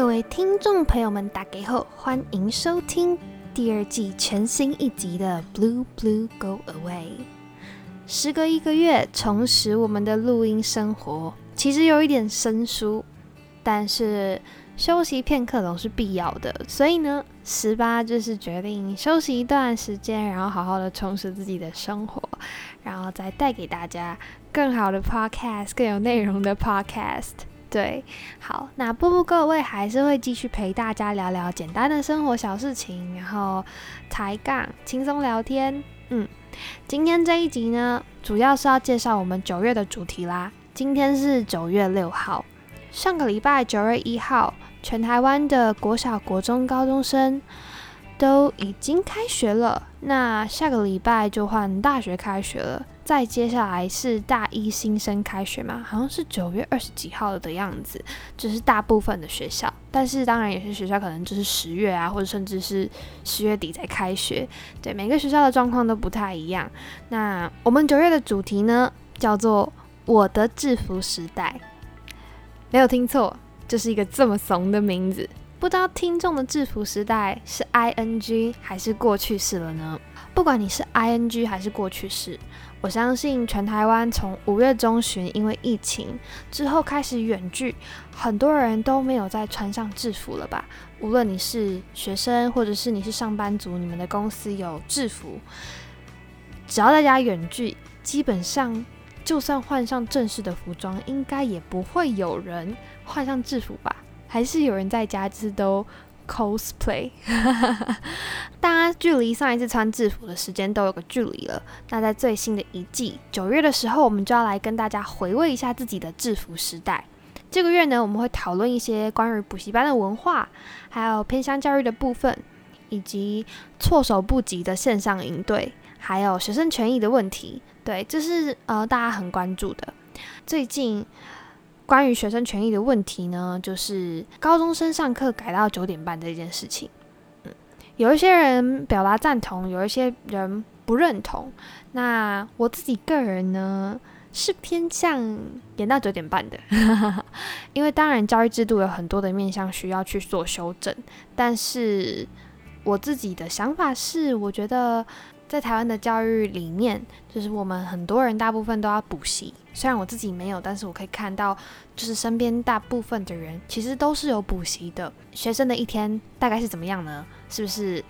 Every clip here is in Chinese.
各位听众朋友们，打给后，欢迎收听第二季全新一集的《Blue Blue Go Away》。时隔一个月，重拾我们的录音生活，其实有一点生疏，但是休息片刻总是必要的。所以呢，十八就是决定休息一段时间，然后好好的充实自己的生活，然后再带给大家更好的 Podcast，更有内容的 Podcast。对，好，那步步各位还是会继续陪大家聊聊简单的生活小事情，然后抬杠、轻松聊天。嗯，今天这一集呢，主要是要介绍我们九月的主题啦。今天是九月六号，上个礼拜九月一号，全台湾的国小、国中、高中生都已经开学了。那下个礼拜就换大学开学了。再接下来是大一新生开学嘛，好像是九月二十几号的样子，就是大部分的学校，但是当然有些学校可能就是十月啊，或者甚至是十月底才开学，对，每个学校的状况都不太一样。那我们九月的主题呢，叫做我的制服时代，没有听错，就是一个这么怂的名字。不知道听众的制服时代是 I N G 还是过去式了呢？不管你是 I N G 还是过去式。我相信全台湾从五月中旬因为疫情之后开始远距，很多人都没有再穿上制服了吧？无论你是学生或者是你是上班族，你们的公司有制服，只要大家远距，基本上就算换上正式的服装，应该也不会有人换上制服吧？还是有人在家就是都。Cosplay，大家距离上一次穿制服的时间都有个距离了。那在最新的一季九月的时候，我们就要来跟大家回味一下自己的制服时代。这个月呢，我们会讨论一些关于补习班的文化，还有偏乡教育的部分，以及措手不及的线上营队，还有学生权益的问题。对，这是呃大家很关注的。最近。关于学生权益的问题呢，就是高中生上课改到九点半这件事情。嗯，有一些人表达赞同，有一些人不认同。那我自己个人呢，是偏向延到九点半的，因为当然教育制度有很多的面向需要去做修正。但是我自己的想法是，我觉得。在台湾的教育里面，就是我们很多人大部分都要补习。虽然我自己没有，但是我可以看到，就是身边大部分的人其实都是有补习的。学生的一天大概是怎么样呢？是不是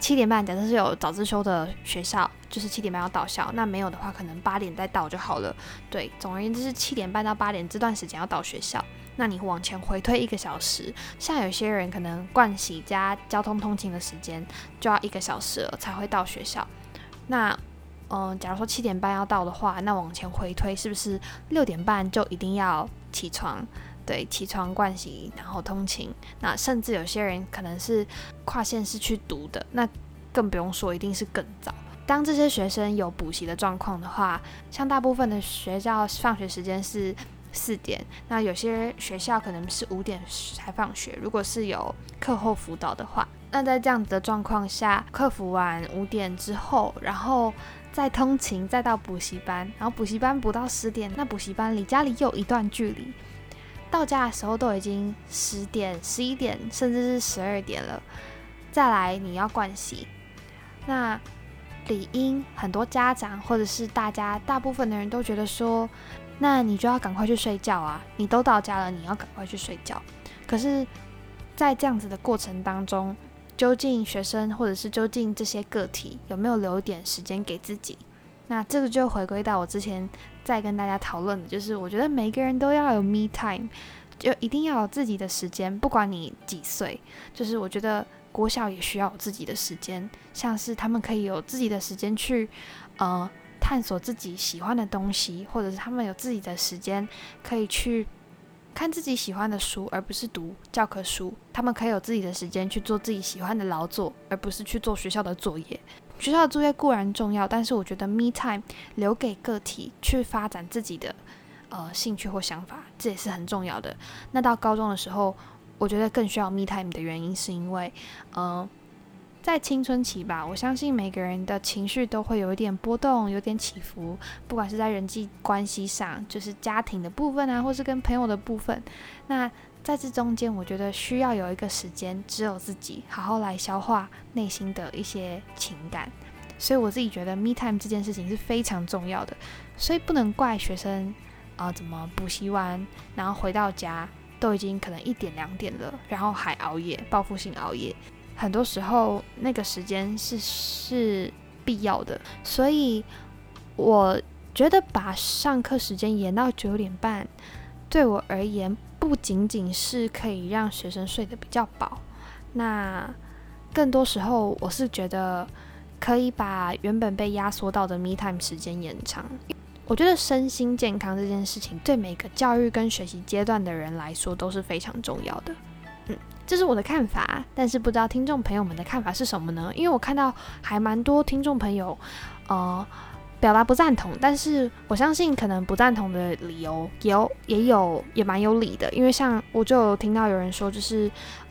七点半？假设是有早自修的学校，就是七点半要到校。那没有的话，可能八点再到就好了。对，总而言之是七点半到八点这段时间要到学校。那你往前回推一个小时，像有些人可能盥洗加交通通勤的时间就要一个小时了才会到学校。那，嗯，假如说七点半要到的话，那往前回推是不是六点半就一定要起床？对，起床盥洗，然后通勤。那甚至有些人可能是跨县市去读的，那更不用说，一定是更早。当这些学生有补习的状况的话，像大部分的学校放学时间是。四点，那有些学校可能是五点才放学。如果是有课后辅导的话，那在这样子的状况下，克服完五点之后，然后再通勤，再到补习班，然后补习班补到十点，那补习班离家里又一段距离，到家的时候都已经十点、十一点，甚至是十二点了。再来你要盥洗，那理应很多家长或者是大家大部分的人都觉得说。那你就要赶快去睡觉啊！你都到家了，你要赶快去睡觉。可是，在这样子的过程当中，究竟学生或者是究竟这些个体有没有留一点时间给自己？那这个就回归到我之前在跟大家讨论的，就是我觉得每个人都要有 me time，就一定要有自己的时间，不管你几岁。就是我觉得国小也需要有自己的时间，像是他们可以有自己的时间去，呃。探索自己喜欢的东西，或者是他们有自己的时间可以去看自己喜欢的书，而不是读教科书。他们可以有自己的时间去做自己喜欢的劳作，而不是去做学校的作业。学校的作业固然重要，但是我觉得 me time 留给个体去发展自己的呃兴趣或想法，这也是很重要的。那到高中的时候，我觉得更需要 me time 的原因，是因为呃。在青春期吧，我相信每个人的情绪都会有一点波动，有点起伏，不管是在人际关系上，就是家庭的部分啊，或是跟朋友的部分。那在这中间，我觉得需要有一个时间，只有自己好好来消化内心的一些情感。所以我自己觉得，me time 这件事情是非常重要的。所以不能怪学生啊，怎么补习完，然后回到家都已经可能一点两点了，然后还熬夜，报复性熬夜。很多时候那个时间是是必要的，所以我觉得把上课时间延到九点半，对我而言不仅仅是可以让学生睡得比较饱，那更多时候我是觉得可以把原本被压缩到的 me time 时间延长。我觉得身心健康这件事情对每个教育跟学习阶段的人来说都是非常重要的。这是我的看法，但是不知道听众朋友们的看法是什么呢？因为我看到还蛮多听众朋友，呃，表达不赞同，但是我相信可能不赞同的理由也有也有也蛮有理的，因为像我就有听到有人说，就是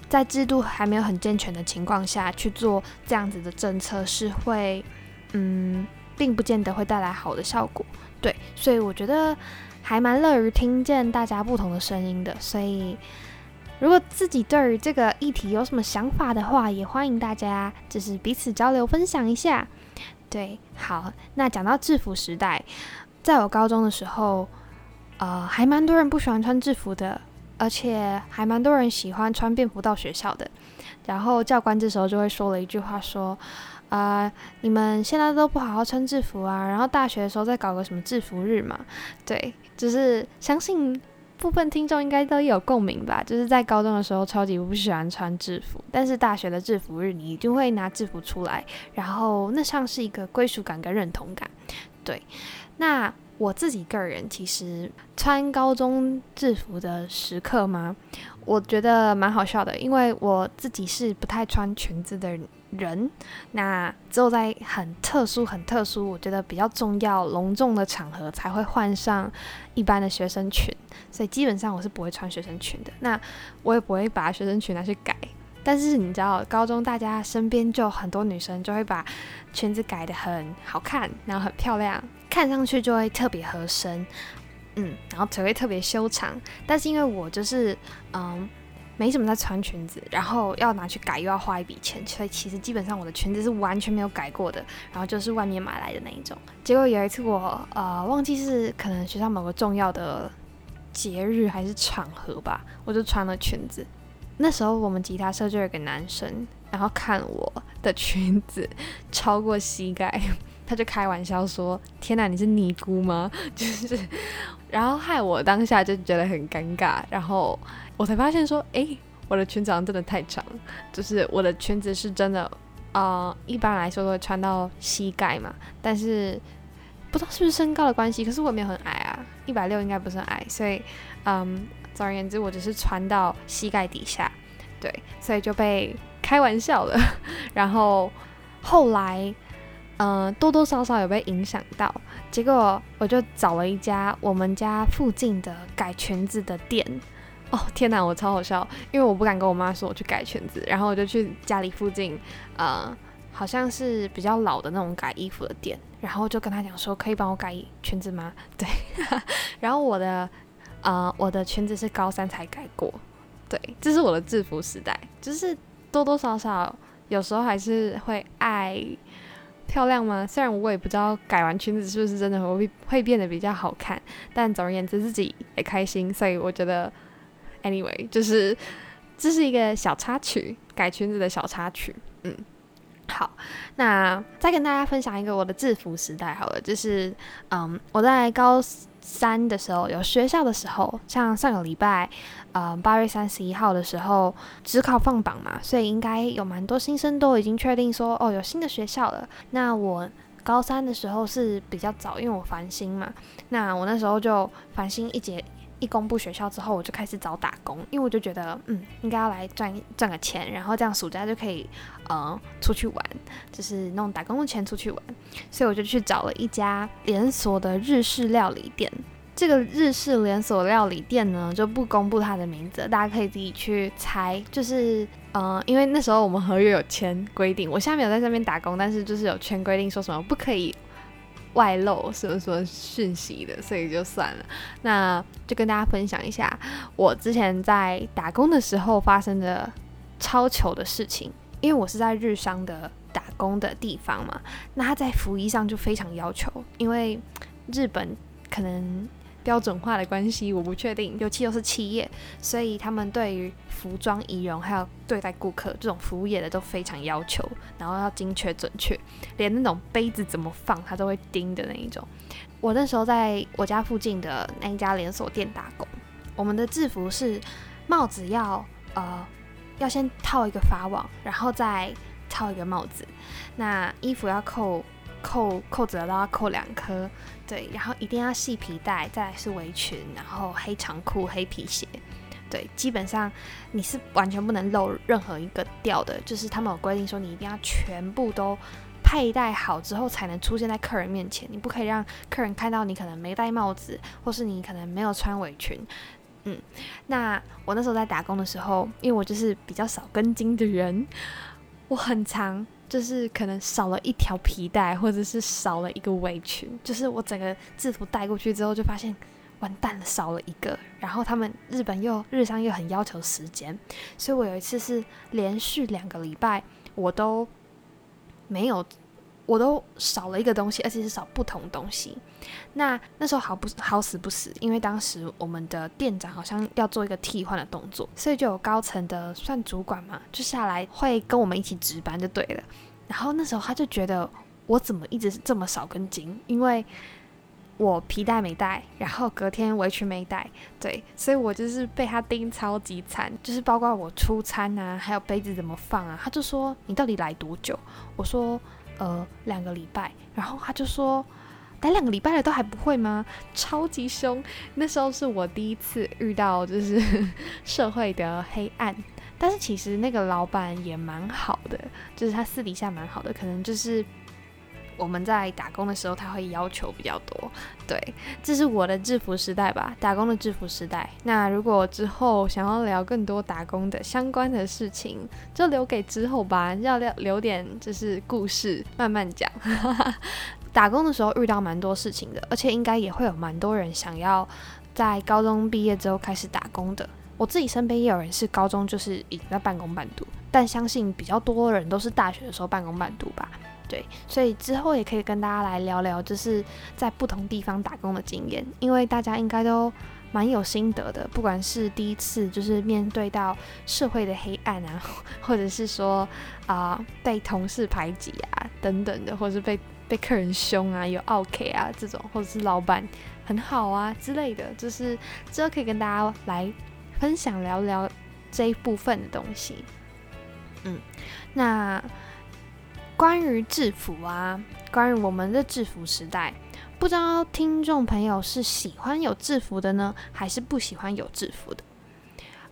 在制度还没有很健全的情况下去做这样子的政策是会，嗯，并不见得会带来好的效果。对，所以我觉得还蛮乐于听见大家不同的声音的，所以。如果自己对于这个议题有什么想法的话，也欢迎大家就是彼此交流分享一下。对，好，那讲到制服时代，在我高中的时候，呃，还蛮多人不喜欢穿制服的，而且还蛮多人喜欢穿便服到学校的。然后教官这时候就会说了一句话，说：“啊，你们现在都不好好穿制服啊，然后大学的时候再搞个什么制服日嘛？”对，就是相信。部分听众应该都有共鸣吧，就是在高中的时候超级不喜欢穿制服，但是大学的制服日你一定会拿制服出来，然后那像是一个归属感跟认同感。对，那我自己个人其实穿高中制服的时刻吗？我觉得蛮好笑的，因为我自己是不太穿裙子的人人，那只有在很特殊、很特殊，我觉得比较重要、隆重的场合才会换上一般的学生裙，所以基本上我是不会穿学生裙的。那我也不会把学生裙拿去改，但是你知道，高中大家身边就很多女生就会把裙子改的很好看，然后很漂亮，看上去就会特别合身。嗯，然后腿会特别修长，但是因为我就是嗯没怎么在穿裙子，然后要拿去改又要花一笔钱，所以其实基本上我的裙子是完全没有改过的，然后就是外面买来的那一种。结果有一次我呃忘记是可能学校某个重要的节日还是场合吧，我就穿了裙子。那时候我们吉他社就有个男生，然后看我的裙子超过膝盖。他就开玩笑说：“天哪，你是尼姑吗？” 就是，然后害我当下就觉得很尴尬。然后我才发现说：“哎，我的裙子真的太长，就是我的裙子是真的，呃，一般来说都会穿到膝盖嘛。但是不知道是不是身高的关系，可是我没有很矮啊，一百六应该不是很矮。所以，嗯，总而言之，我只是穿到膝盖底下，对，所以就被开玩笑了。然后后来。嗯，多多少少有被影响到，结果我就找了一家我们家附近的改裙子的店。哦，天哪，我超好笑，因为我不敢跟我妈说我去改裙子，然后我就去家里附近，呃，好像是比较老的那种改衣服的店，然后就跟他讲说，可以帮我改裙子吗？对，然后我的，呃，我的裙子是高三才改过，对，这是我的制服时代，就是多多少少有时候还是会爱。漂亮吗？虽然我也不知道改完裙子是不是真的会会变得比较好看，但总而言之自己也开心，所以我觉得，anyway，就是这是一个小插曲，改裙子的小插曲。嗯，好，那再跟大家分享一个我的制服时代好了，就是嗯，我在高。三的时候有学校的时候，像上个礼拜，呃，八月三十一号的时候，只考放榜嘛，所以应该有蛮多新生都已经确定说，哦，有新的学校了。那我高三的时候是比较早，因为我繁星嘛，那我那时候就繁星一节。一公布学校之后，我就开始找打工，因为我就觉得，嗯，应该要来赚赚个钱，然后这样暑假就可以，呃，出去玩，就是那种打工的钱出去玩。所以我就去找了一家连锁的日式料理店。这个日式连锁料理店呢，就不公布它的名字，大家可以自己去猜。就是，嗯，因为那时候我们合约有签规定，我现在没有在这边打工，但是就是有签规定，说什么不可以外露什么什么讯息的，所以就算了。那就跟大家分享一下我之前在打工的时候发生的超糗的事情，因为我是在日商的打工的地方嘛，那他在服役上就非常要求，因为日本可能。标准化的关系，我不确定。尤其又是企业，所以他们对于服装仪容还有对待顾客这种服务业的都非常要求，然后要精确准确，连那种杯子怎么放他都会盯的那一种。我那时候在我家附近的那一家连锁店打工，我们的制服是帽子要呃要先套一个发网，然后再套一个帽子，那衣服要扣。扣扣子都要扣两颗，对，然后一定要系皮带，再来是围裙，然后黑长裤、黑皮鞋，对，基本上你是完全不能漏任何一个掉的，就是他们有规定说你一定要全部都佩戴好之后才能出现在客人面前，你不可以让客人看到你可能没戴帽子，或是你可能没有穿围裙，嗯，那我那时候在打工的时候，因为我就是比较少根筋的人，我很长。就是可能少了一条皮带，或者是少了一个围裙，就是我整个制服带过去之后，就发现完蛋了，少了一个。然后他们日本又日商又很要求时间，所以我有一次是连续两个礼拜我都没有。我都少了一个东西，而且是少不同东西。那那时候好不好死不死，因为当时我们的店长好像要做一个替换的动作，所以就有高层的算主管嘛，就下来会跟我们一起值班就对了。然后那时候他就觉得我怎么一直是这么少根筋，因为我皮带没带，然后隔天围裙没带，对，所以我就是被他盯超级惨，就是包括我出餐啊，还有杯子怎么放啊，他就说你到底来多久？我说。呃，两个礼拜，然后他就说，来两个礼拜了都还不会吗？超级凶。那时候是我第一次遇到，就是 社会的黑暗。但是其实那个老板也蛮好的，就是他私底下蛮好的，可能就是。我们在打工的时候，他会要求比较多。对，这是我的制服时代吧，打工的制服时代。那如果之后想要聊更多打工的相关的事情，就留给之后吧，要留留点就是故事慢慢讲。打工的时候遇到蛮多事情的，而且应该也会有蛮多人想要在高中毕业之后开始打工的。我自己身边也有人是高中就是已经在半工半读，但相信比较多人都是大学的时候半工半读吧。对，所以之后也可以跟大家来聊聊，就是在不同地方打工的经验，因为大家应该都蛮有心得的。不管是第一次就是面对到社会的黑暗啊，或者是说啊被同事排挤啊等等的，或者是被被客人凶啊，有 OK 啊这种，或者是老板很好啊之类的，就是之后可以跟大家来分享聊聊这一部分的东西。嗯，那。关于制服啊，关于我们的制服时代，不知道听众朋友是喜欢有制服的呢，还是不喜欢有制服的？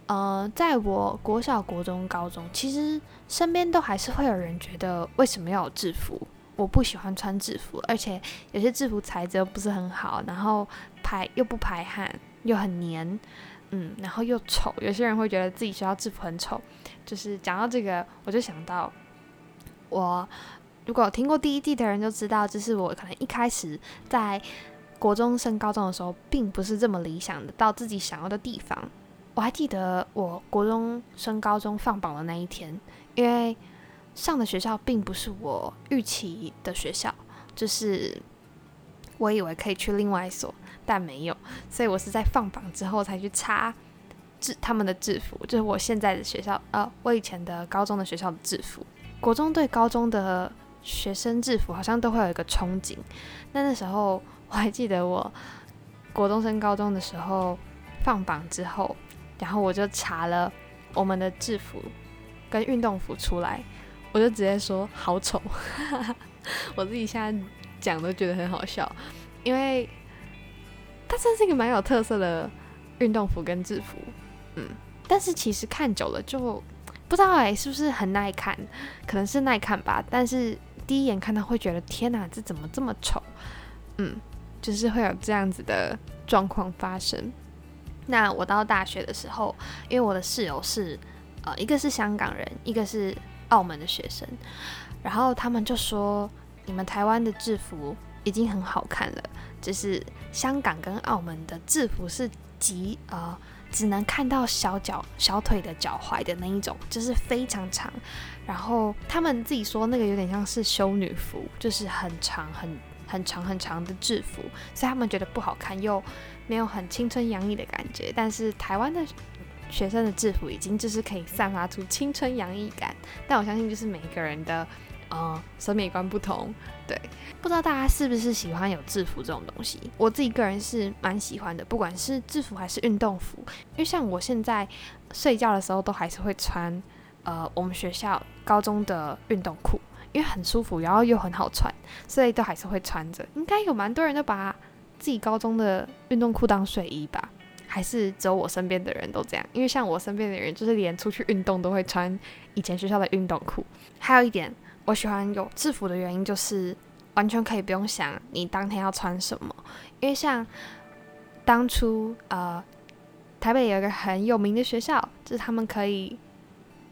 呃，在我国小、国中、高中，其实身边都还是会有人觉得为什么要有制服？我不喜欢穿制服，而且有些制服材质又不是很好，然后排又不排汗，又很黏，嗯，然后又丑。有些人会觉得自己学校制服很丑。就是讲到这个，我就想到。我如果听过第一季的人就知道，就是我可能一开始在国中升高中的时候，并不是这么理想的到自己想要的地方。我还记得我国中升高中放榜的那一天，因为上的学校并不是我预期的学校，就是我以为可以去另外一所，但没有，所以我是在放榜之后才去查制他们的制服，就是我现在的学校，呃，我以前的高中的学校的制服。国中对高中的学生制服好像都会有一个憧憬。那那时候我还记得，我国中升高中的时候放榜之后，然后我就查了我们的制服跟运动服出来，我就直接说好丑。我自己现在讲都觉得很好笑，因为它算是一个蛮有特色的运动服跟制服，嗯，但是其实看久了就。不知道哎，是不是很耐看？可能是耐看吧。但是第一眼看到会觉得天哪，这怎么这么丑？嗯，就是会有这样子的状况发生。那我到大学的时候，因为我的室友是呃一个是香港人，一个是澳门的学生，然后他们就说你们台湾的制服已经很好看了，只是香港跟澳门的制服是及呃只能看到小脚小腿的脚踝的那一种，就是非常长。然后他们自己说那个有点像是修女服，就是很长很很长很长的制服，所以他们觉得不好看又。没有很青春洋溢的感觉，但是台湾的学生的制服已经就是可以散发出青春洋溢感。但我相信就是每个人的呃审美观不同，对，不知道大家是不是喜欢有制服这种东西？我自己个人是蛮喜欢的，不管是制服还是运动服，因为像我现在睡觉的时候都还是会穿呃我们学校高中的运动裤，因为很舒服，然后又很好穿，所以都还是会穿着。应该有蛮多人都把。自己高中的运动裤当睡衣吧，还是只有我身边的人都这样？因为像我身边的人，就是连出去运动都会穿以前学校的运动裤。还有一点，我喜欢有制服的原因就是完全可以不用想你当天要穿什么。因为像当初呃，台北有一个很有名的学校，就是他们可以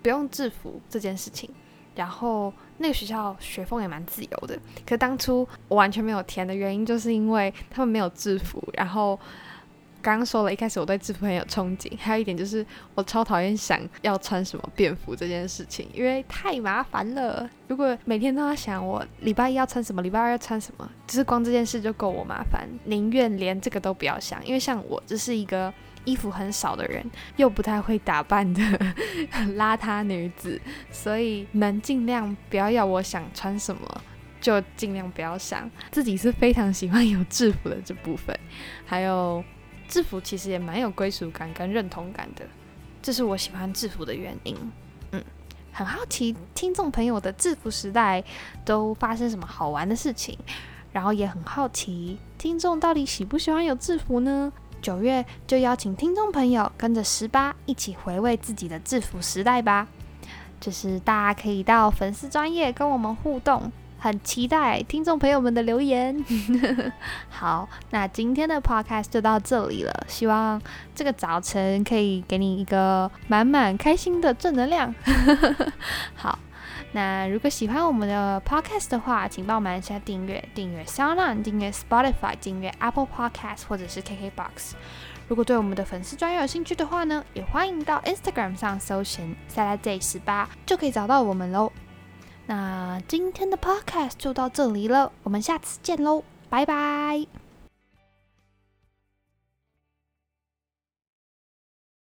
不用制服这件事情。然后那个学校学风也蛮自由的，可当初我完全没有填的原因，就是因为他们没有制服。然后刚刚说了一开始我对制服很有憧憬，还有一点就是我超讨厌想要穿什么便服这件事情，因为太麻烦了。如果每天都要想我礼拜一要穿什么，礼拜二要穿什么，就是光这件事就够我麻烦，宁愿连这个都不要想。因为像我这是一个。衣服很少的人，又不太会打扮的邋遢女子，所以能尽量不要要我想穿什么，就尽量不要想。自己是非常喜欢有制服的这部分，还有制服其实也蛮有归属感跟认同感的，这是我喜欢制服的原因。嗯，很好奇听众朋友的制服时代都发生什么好玩的事情，然后也很好奇听众到底喜不喜欢有制服呢？九月就邀请听众朋友跟着十八一起回味自己的制服时代吧，就是大家可以到粉丝专业跟我们互动，很期待听众朋友们的留言。好，那今天的 podcast 就到这里了，希望这个早晨可以给你一个满满开心的正能量。好。那如果喜欢我们的 podcast 的话，请帮我们按下订阅，订阅 SoundOn，订阅 Spotify，订阅 Apple Podcast 或者是 KKBox。如果对我们的粉丝专业有兴趣的话呢，也欢迎到 Instagram 上搜寻 “SalaJ 十八”就可以找到我们喽。那今天的 podcast 就到这里了，我们下次见喽，拜拜。